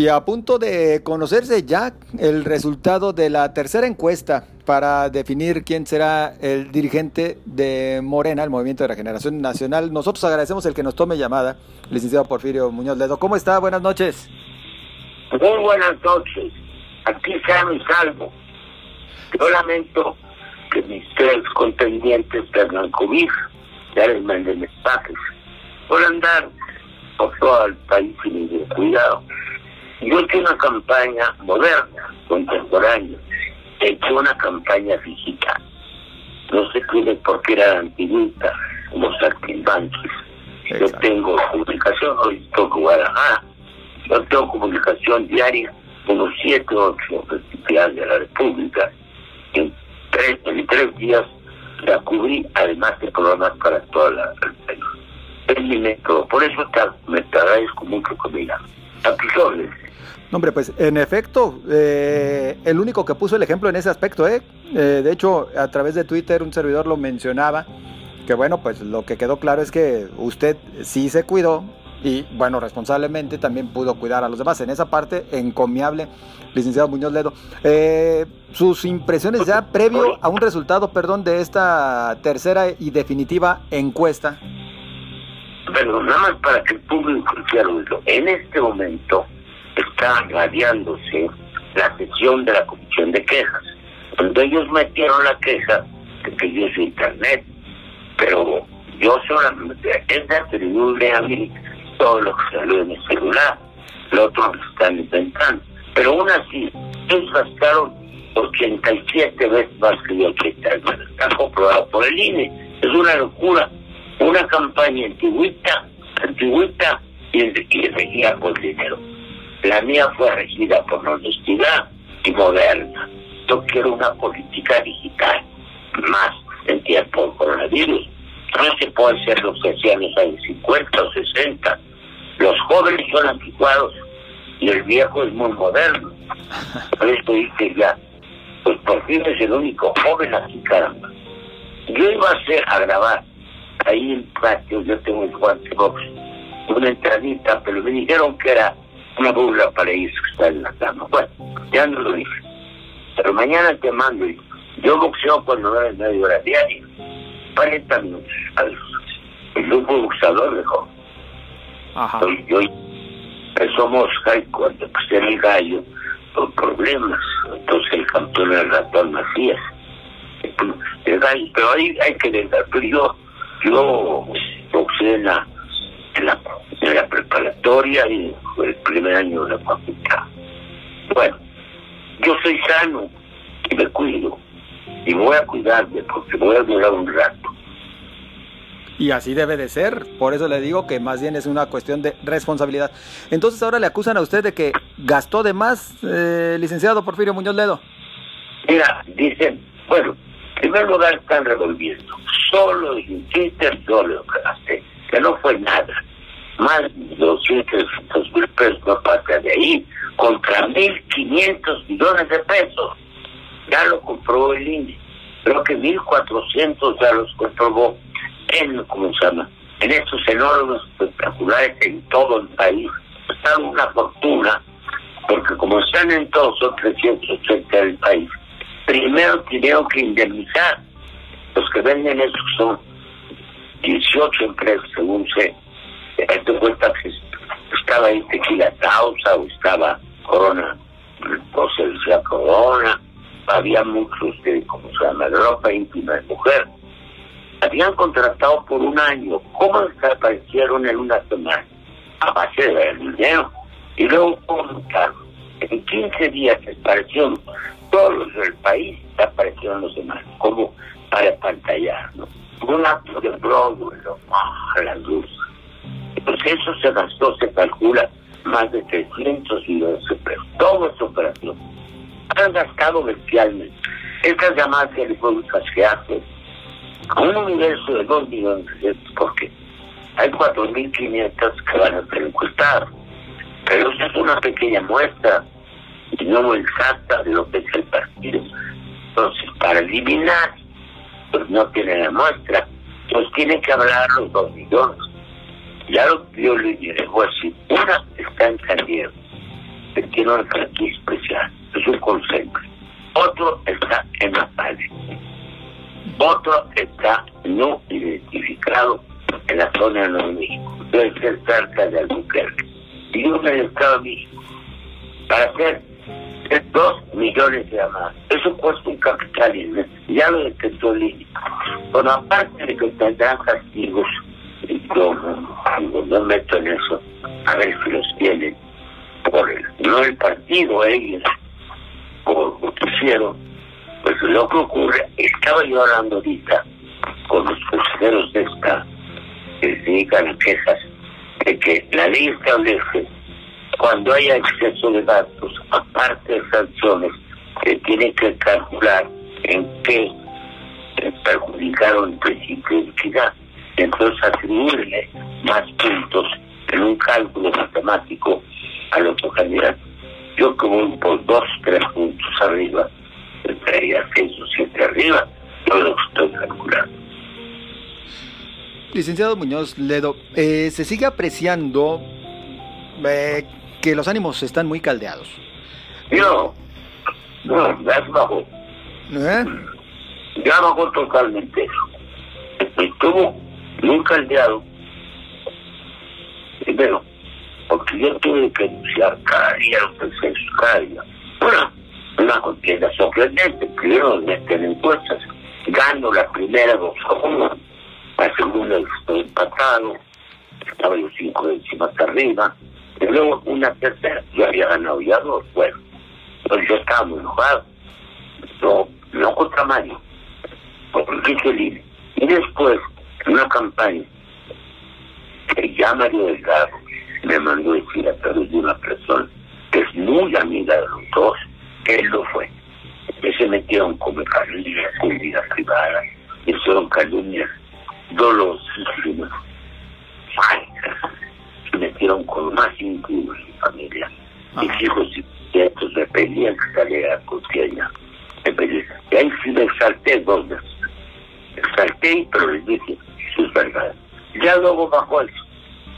Y a punto de conocerse ya el resultado de la tercera encuesta para definir quién será el dirigente de Morena, el Movimiento de Regeneración Nacional. Nosotros agradecemos el que nos tome llamada, licenciado Porfirio Muñoz Ledo. ¿Cómo está? Buenas noches. Muy buenas noches. Aquí sano y salvo. Yo lamento que mis tres contendientes COVID, ya les manden mensajes, por andar por todo el país sin cuidado. Yo he hecho una campaña moderna, contemporánea, he hecho una campaña digital. No se cree por qué era antigüita, como saltimbanquis. Yo tengo comunicación, hoy toco Guadalajara, yo tengo comunicación diaria con los siete, ocho festivales de la República. En tres, en tres días la cubrí, además de programas para toda la país. Es mi método, por eso me agradezco mucho ella. A hombre, pues en efecto, eh, el único que puso el ejemplo en ese aspecto, ¿eh? ¿eh? De hecho, a través de Twitter un servidor lo mencionaba, que bueno, pues lo que quedó claro es que usted sí se cuidó y bueno, responsablemente también pudo cuidar a los demás. En esa parte, encomiable, licenciado Muñoz Ledo. Eh, sus impresiones ya previo a un resultado, perdón, de esta tercera y definitiva encuesta. Pero nada más para que el público quiera En este momento, está radiándose la sesión de la Comisión de Quejas, cuando ellos metieron la queja de que yo soy Internet, pero yo solamente es atribuible a mí todo lo que salió en el celular, lo otro lo están inventando, pero aún así, ellos gastaron 87 veces más que yo, está comprobado por el INE, es una locura, una campaña antigüita, antigüita y, regida por dinero. La mía fue regida por honestidad y moderna. Yo quiero una política digital, más en tiempo del coronavirus. No se puede hacer lo que hacían los años 50 o 60. Los jóvenes son anticuados y el viejo es muy moderno. Por eso dije ya, pues por fin es el único joven aquí, caramba. Yo iba a hacer, a grabar, ahí en patio, yo tengo el guante box, una entradita, pero me dijeron que era una burla para ellos que están en la cama. Bueno, ya no lo dije. Pero mañana te mando. Yo boxeo cuando es media hora diaria. 40 minutos. El grupo boxeador dejó. Ajá. Yo, somos cuando pues, el gallo con problemas. Entonces el campeón era el ratón Macías. El gallo, pero ahí hay que dejar. Pero yo, yo boxeé en la, en la preparatoria y el primer año de la facultad. Bueno, yo soy sano y me cuido y voy a cuidarme porque voy a durar un rato. Y así debe de ser, por eso le digo que más bien es una cuestión de responsabilidad. Entonces ahora le acusan a usted de que gastó de más, eh, licenciado Porfirio Muñoz Ledo. Mira, dicen, bueno, en primer lugar están revolviendo, solo Twitter solo que no fue nada más de 200 mil pesos no pasa de ahí, contra 1.500 millones de pesos. Ya lo comprobó el INE. Creo que 1.400 ya los comprobó en, ¿cómo se llama? En estos enormes espectaculares en todo el país. Están una fortuna, porque como están en todos, son 380 del país. Primero tenemos que indemnizar. Los que venden eso son 18 empresas, según sé esto cuenta que estaba ahí tequila o estaba corona, o se decía corona, había muchos de, como se llama, ropa íntima de mujer. Habían contratado por un año. ¿Cómo desaparecieron en una semana? A base de dinero. Y luego cargo En 15 días desaparecieron eso se gastó, se calcula, más de 300 millones de pesos. Todo es operación. Han gastado bestialmente. Estas llamadas telefónicas que hacen a un universo de 2 millones de pesos, porque hay 4.500 que van a ser encuestadas. Pero eso es una pequeña muestra y no exacta de lo que es el partido. Entonces, para eliminar, pues no tiene la muestra. Entonces, tiene que hablar los 2 millones ya lo yo le diré, así, una está en San que tiene una franquicia especial, es un concepto. Otro está en la pared. Otro está no identificado en la zona de Nuevo México. Debe ser cerca de Albuquerque. Y uno en el Estado de México. Para hacer dos millones de llamadas. Eso cuesta un capital Ya lo detectó el. Bueno, aparte de que tendrán castigos, yo no meto en eso, a ver si los tienen por el, no el partido, ellos, por lo que hicieron. Pues lo que ocurre, estaba yo hablando ahorita con los consejeros de esta, que se dedican a quejas, de que la ley establece cuando haya exceso de datos, aparte de sanciones, que tiene que calcular en qué perjudicaron el principio de equidad. Entonces atribuirle más puntos en un cálculo matemático al otro candidato. Yo como por dos, tres puntos arriba, estaría seis o siete arriba, todo lo que estoy calculando. Licenciado Muñoz Ledo, eh, se sigue apreciando eh, que los ánimos están muy caldeados. No, no, ya bajó. ¿Eh? Ya bajó totalmente eso. Estuvo muy caldeado. Primero, porque yo tuve que anunciar cada día lo que se cada día. Bueno, una contienda sorprendente. Primero meten encuestas. Gano la primera dos a uno. La segunda estoy empatado. Estaba yo cinco décimas arriba y luego una tercera, yo había ganado ya dos, bueno, entonces yo estaba muy enojado, no, no contra Mario, porque hice libre. Y después, una campaña, que ya Mario Delgado me mandó decir a través de una persona que es muy amiga de los dos, que él lo fue. Que se metieron como calumnias en vida privada, y son calumnias dolorosísimas, metieron con más íntimo en mi familia. Mis hijos y nietos me pedían que saliera a costeña. Y ahí sí me exalté dos veces. Me exalté, pero les dije verdades. Ya luego bajó eso.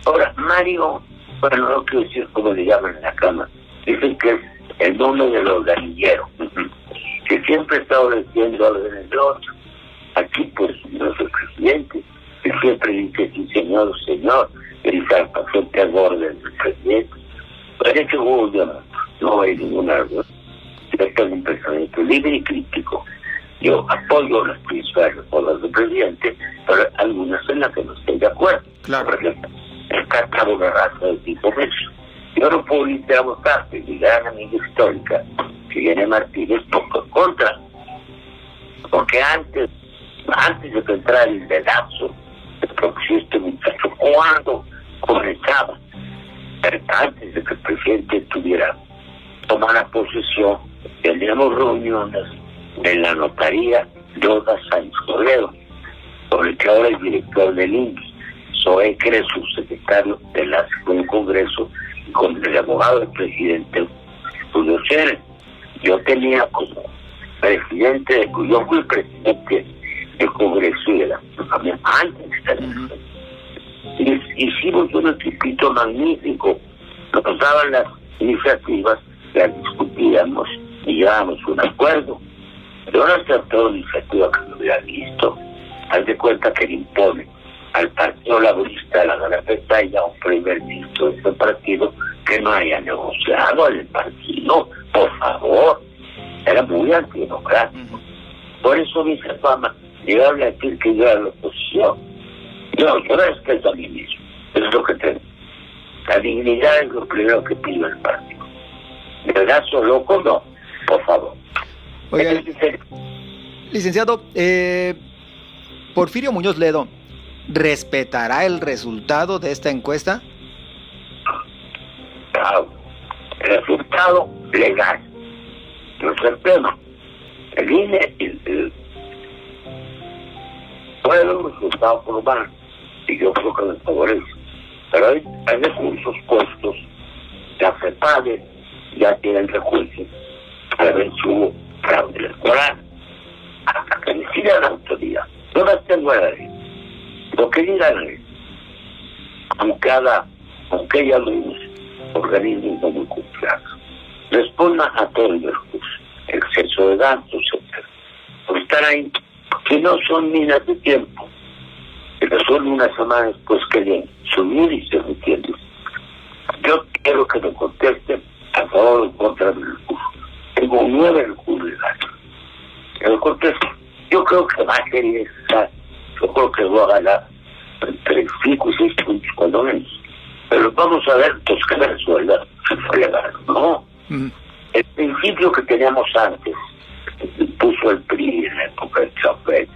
Ahora, Mario, bueno, no quiero decir cómo le llaman en la cama, dicen que es el nombre de los ganilleros, que siempre he estado diciendo algo en el otro. Aquí, pues, soy presidente, que siempre dice, sí, señor, señor, gritar paciente al borde del presidente. Parece que no hay ninguna yo tengo un pensamiento libre y crítico. Yo apoyo las principales reformas del presidente, pero algunas en las que no estoy de acuerdo. Claro. Por ejemplo, el una raza de tipo Messi. Yo no puedo irte a votar, mi gran amiga histórica, que viene Martínez, poco contra. Porque antes, antes de que entrara el dedazo, el próximo este muchacho, cuando comenzaba, antes de que el presidente tuviera tomara posesión, teníamos reuniones en la notaría de Oda Sáenz Toledo, por el que ahora es director del INSS, Zoe Cres, subsecretario del del Congreso, con el abogado del presidente Julio Cérez. Yo tenía como presidente, yo fui presidente del Congreso y de la familia antes de estar hicimos un equipito magnífico, nos daban las iniciativas, las discutíamos y llegábamos a un acuerdo. No aceptó una iniciativa que no hubiera visto. Haz de cuenta que le impone al Partido Laborista la Gran Bretaña un primer ministro de ese partido que no haya negociado el partido, por favor. Era muy antidemocrático. Por eso mi fama llegaba a decir que yo era la oposición no, yo respeto a mí mismo. Es lo que tengo. La dignidad es lo primero que pido el partido. ¿De verdad loco? No. Por favor. Oiga, licenciado, eh, Porfirio Muñoz Ledo, ¿respetará el resultado de esta encuesta? Claro. El resultado legal. No es el tema. El INE, el, el, fue el resultado formal y yo creo que les favorece. Pero hay, recursos puestos, la FEPADE ya tienen recursos para ver hubo fraude electoral. Hasta que decida la autoridad. No las tengo a nadie. Lo que digan es, aunque, haga, aunque ella lo use, organismos no muy respondan a todo el recurso, exceso de gastos, etc. Por estar ahí, que no son minas de tiempo, pero son una semana después que subir y se entiende. Yo quiero que me contesten a favor o en contra del recurso. Tengo nueve recursos legales. Que me contesten. Yo creo que va a ser necesario. Yo creo que voy a ganar entre 5 y 6 puntos cuando menos. Pero vamos a ver, pues me resuelva si fue legal. No. El principio que teníamos antes, puso el PRI en la época de Chapet,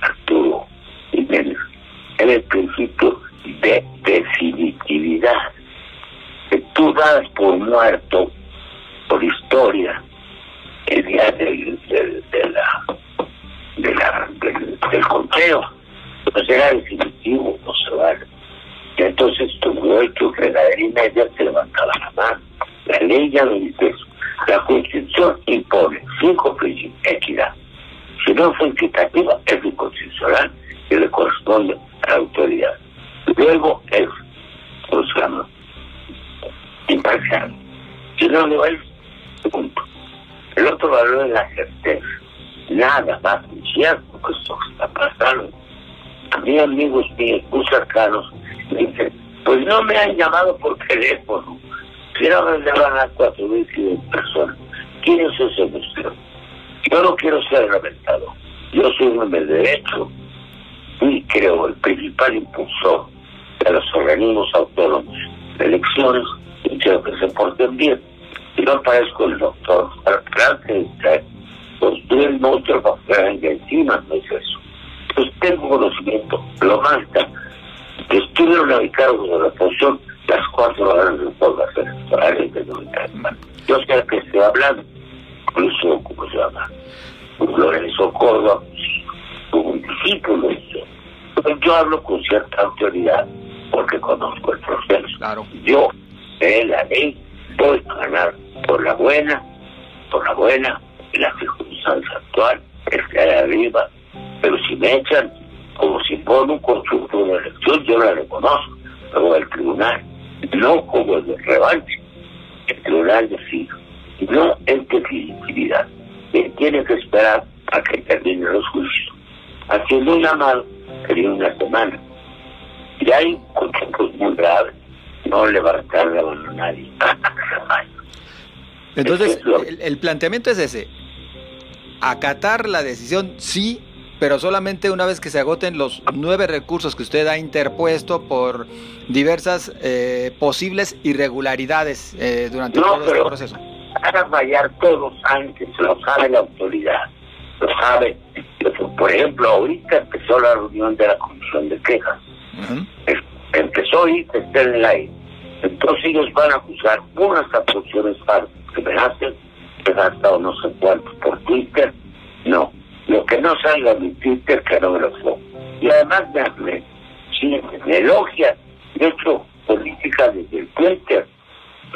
Arturo Jiménez, era el principio de definitividad. Que tú das por muerto, por historia, el día del, de la, de la, del, conteo. Pues era definitivo, no se vale. Y entonces tuvo hecho que la y media se levantaba la mano. La ley ya lo dice. La Constitución impone cinco principios. Equidad. Si no fue equitativa, es inconstitucional y le corresponde a la autoridad. Luego es, ¿cómo se llama? Imparcial. Si no lo es, punto. El otro valor es la certeza. Nada más incierto que esto está pasando. Mí, amigos míos muy cercanos, me dicen, pues no me han llamado por teléfono. No me van a cuatro mil personas. ¿Quién es ese museo? Yo no quiero ser reventado. Yo soy un hombre de derecho y creo el principal impulsor de los organismos autónomos de elecciones y quiero que se porten bien. Y no parezco el doctor Frankenstein, construir el monstruo para que encima, no es eso. Pues tengo conocimiento, lo que estuvieron cargo de la posición las cuatro horas de todas las electorales de Yo sé que estoy hablando, incluso, ¿cómo se llama? Lorenzo Córdoba, un discípulo. Yo hablo con cierta autoridad porque conozco el proceso. Claro. Yo, de la ley, voy a ganar por la buena, por la buena, y la circunstancia actual es que de arriba. Pero si me echan, como si pone un consulto de elección, yo la reconozco, pero el tribunal, no como el de revanche, el tribunal decide, no es definitividad, tiene que esperar a que terminen los juicios. Haciendo una mal, sería una semana. Y hay conceptos muy graves, no levantar la mano a nadie. Entonces, el, el planteamiento es ese, acatar la decisión sí pero solamente una vez que se agoten los nueve recursos que usted ha interpuesto por diversas eh, posibles irregularidades eh, durante no, todo pero este proceso. Van a fallar todos antes, lo sabe la autoridad, lo sabe. Por ejemplo, ahorita empezó la reunión de la comisión de quejas. Empezó y está en el aire. Entonces ellos van a acusar unas acusaciones que me hacen, gastado no sé cuánto por Twitter. No, lo que no salga en mi Twitter pongo. Y además me, me, elogia. De hecho, política desde el Twitter.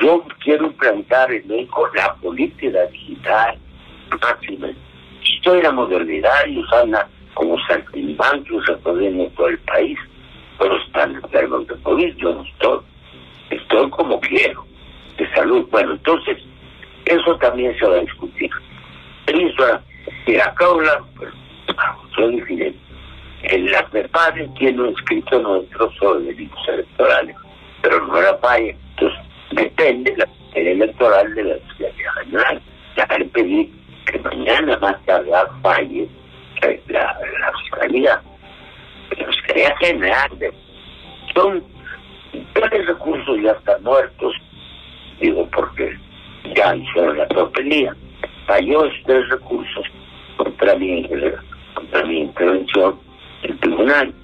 Yo quiero implantar en México la política digital máxima. Estoy en la modernidad y andan como saltimbancos recorriendo todo el país, pero están enfermos de COVID, yo no estoy. Estoy como quiero, de salud. Bueno, entonces, eso también se va a discutir. Habla, pues, soy diferente. En la PEPADE tiene escrito nuestro sobre delitos electorales, pero no la falla. Entonces, depende la materia electoral de la Fiscalía General. Le pedí que mañana más tardar falle la, Fiscalía. La Fiscalía General son tres recursos ya están muertos, digo porque hicieron la tropelía. Falló tres recursos contra mi, contra mi intervención el tribunal,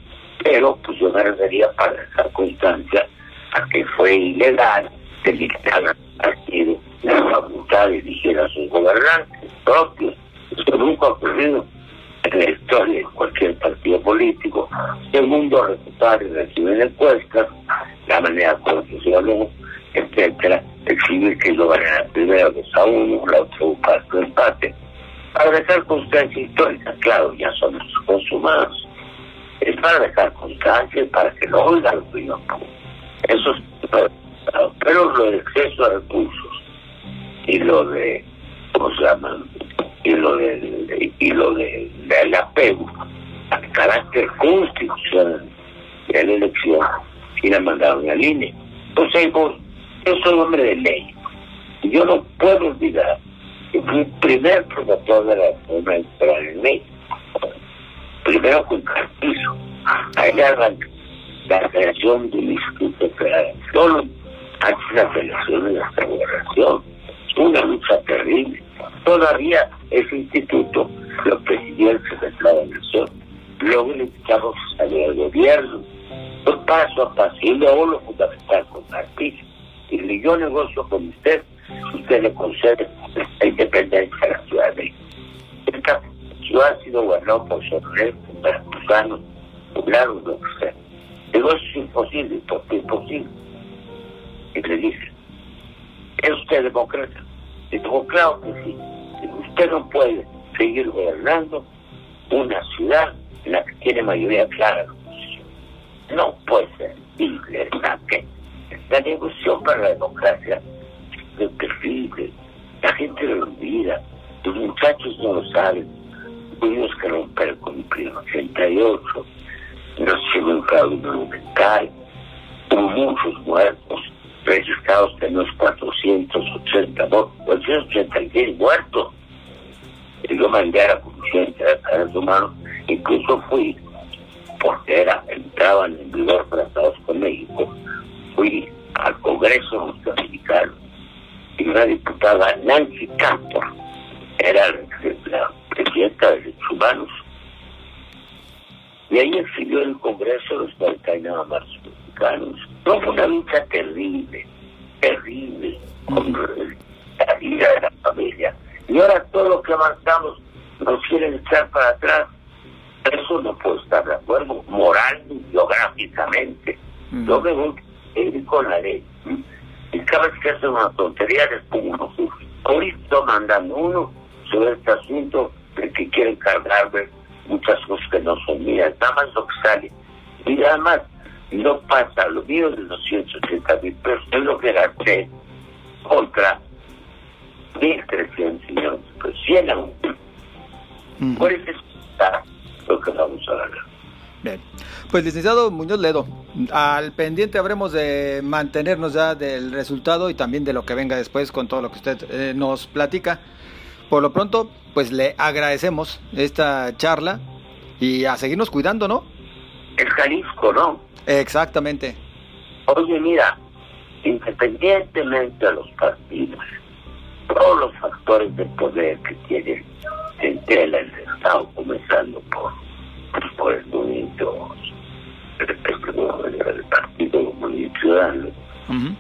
pero pues yo me refería para dejar constancia a que fue ilegal que dictaran al partido la facultad elegir a sus gobernantes propios. Esto nunca ha ocurrido en la historia de cualquier partido político. El mundo reclutar y recibir encuestas, la manera habló, etcétera, exhibir que lo van a primero dos a uno, la otra buscar su empate. Para dejar constancia histórica, claro, ya son consumados. Es para dejar constancia, para que lo oiga la opinión. Eso es, pero lo del exceso de recursos y lo de, ¿cómo se llama? Y lo de, y lo de, del apego al carácter constitucional de la elección y la mandaron a línea. Entonces, yo soy hombre de ley. Y yo no puedo olvidar que fui el primer promotor de la reforma electoral en México. Primero con Carpizo. Ahí arrancó la creación del Instituto Federal. Solo antes la elección de la gobernación. Una lucha terrible. Todavía ese instituto lo presidió el secretario de la Nación. Luego le quitamos salir al gobierno. Pues paso a paso. Y luego lo fundamental. Yo negocio con usted, usted le concede la independencia a la ciudad de México. Esta ciudad ha sido gobernada por Sonora, veracruzanos, poblados, lo que. Digo, es imposible, porque es imposible. Y le dice, ¿es usted demócrata? Y digo, claro que sí. Usted no puede seguir gobernando una ciudad en la que tiene mayoría clara la oposición. No puede ser. Y le que la negociación para la democracia es terrible. La gente lo olvida. Los muchachos no lo saben. Tuvimos que romper con el primo 88. Nos llegó un fraude monumental. Hubo muchos muertos. Registrados tenemos 480, no, 486 muertos. Yo mandé a la Comisión de Derechos Humanos. Incluso fui, porque era, entraban en vigor tratados con México, fui al Congreso norteamericano y una diputada Nancy Campos era la presidenta de derechos humanos y ahí exhibió el Congreso los 49 más mexicanos. No fue una lucha terrible, terrible, con la vida de la familia. Y ahora todo lo que avanzamos nos quieren echar para atrás. Eso no puedo estar de acuerdo, moral y geográficamente. Yo me voy ir con la ley. Y cada vez que hacen una tontería les pongo. Ahorita mandando uno sobre este asunto de que quieren cargarme muchas cosas que no son mías, nada más lo que sale. Y además, no pasa, lo mío de 280 mil pesos, es lo que gasté contra 1.300 millones pesos, 100 a uno. Por eso está lo que vamos a ganar. Bien. Pues licenciado Muñoz Ledo, al pendiente habremos de mantenernos ya del resultado y también de lo que venga después con todo lo que usted eh, nos platica. Por lo pronto, pues le agradecemos esta charla y a seguirnos cuidando, ¿no? El Jalisco, ¿no? Exactamente. Oye, mira, independientemente de los partidos, todos los factores de poder que tiene en tela el Estado, comenzando por por el movimiento del Partido Movimiento Ciudadano, uh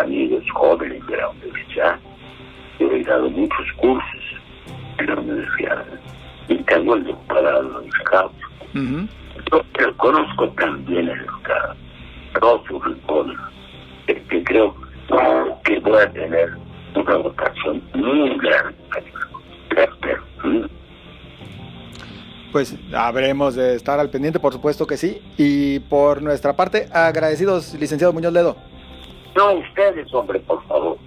amigos jóvenes de la universidad. Yo he dado muchos cursos en la universidad y tengo el doctorado en Scout. Yo conozco también el Scout, todos sus rincones, que creo que voy a tener una votación muy grande. Espero pues habremos de estar al pendiente, por supuesto que sí. Y por nuestra parte, agradecidos, licenciado Muñoz Ledo. No, ustedes, hombre, por favor.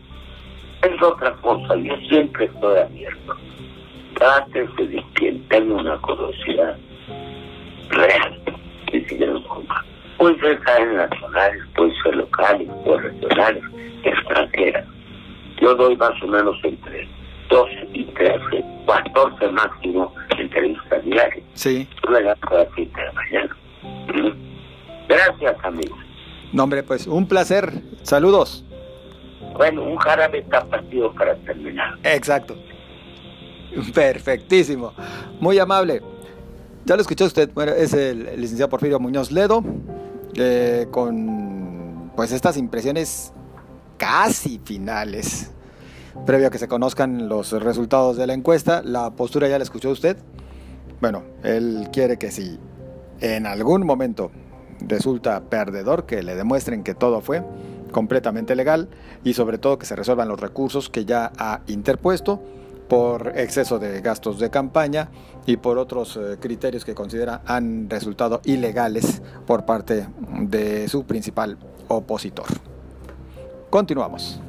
Es otra cosa, yo siempre estoy abierto. Trátese de quien tenga una curiosidad real, que si Puede ser nacionales, puede ser locales, puede regionales, extranjeras. Yo doy más o menos entre 12 y 13, 14 máximo entrevistas diarias. Sí. mañana. Gracias, amigo. No, hombre, pues un placer. Saludos. Bueno, un jarabe partido para terminar. Exacto. Perfectísimo. Muy amable. Ya lo escuchó usted. Bueno, es el licenciado Porfirio Muñoz Ledo. Eh, con pues estas impresiones casi finales previo a que se conozcan los resultados de la encuesta. La postura ya la escuchó usted. Bueno, él quiere que si en algún momento resulta perdedor, que le demuestren que todo fue completamente legal y sobre todo que se resuelvan los recursos que ya ha interpuesto por exceso de gastos de campaña y por otros eh, criterios que considera han resultado ilegales por parte de su principal opositor. Continuamos.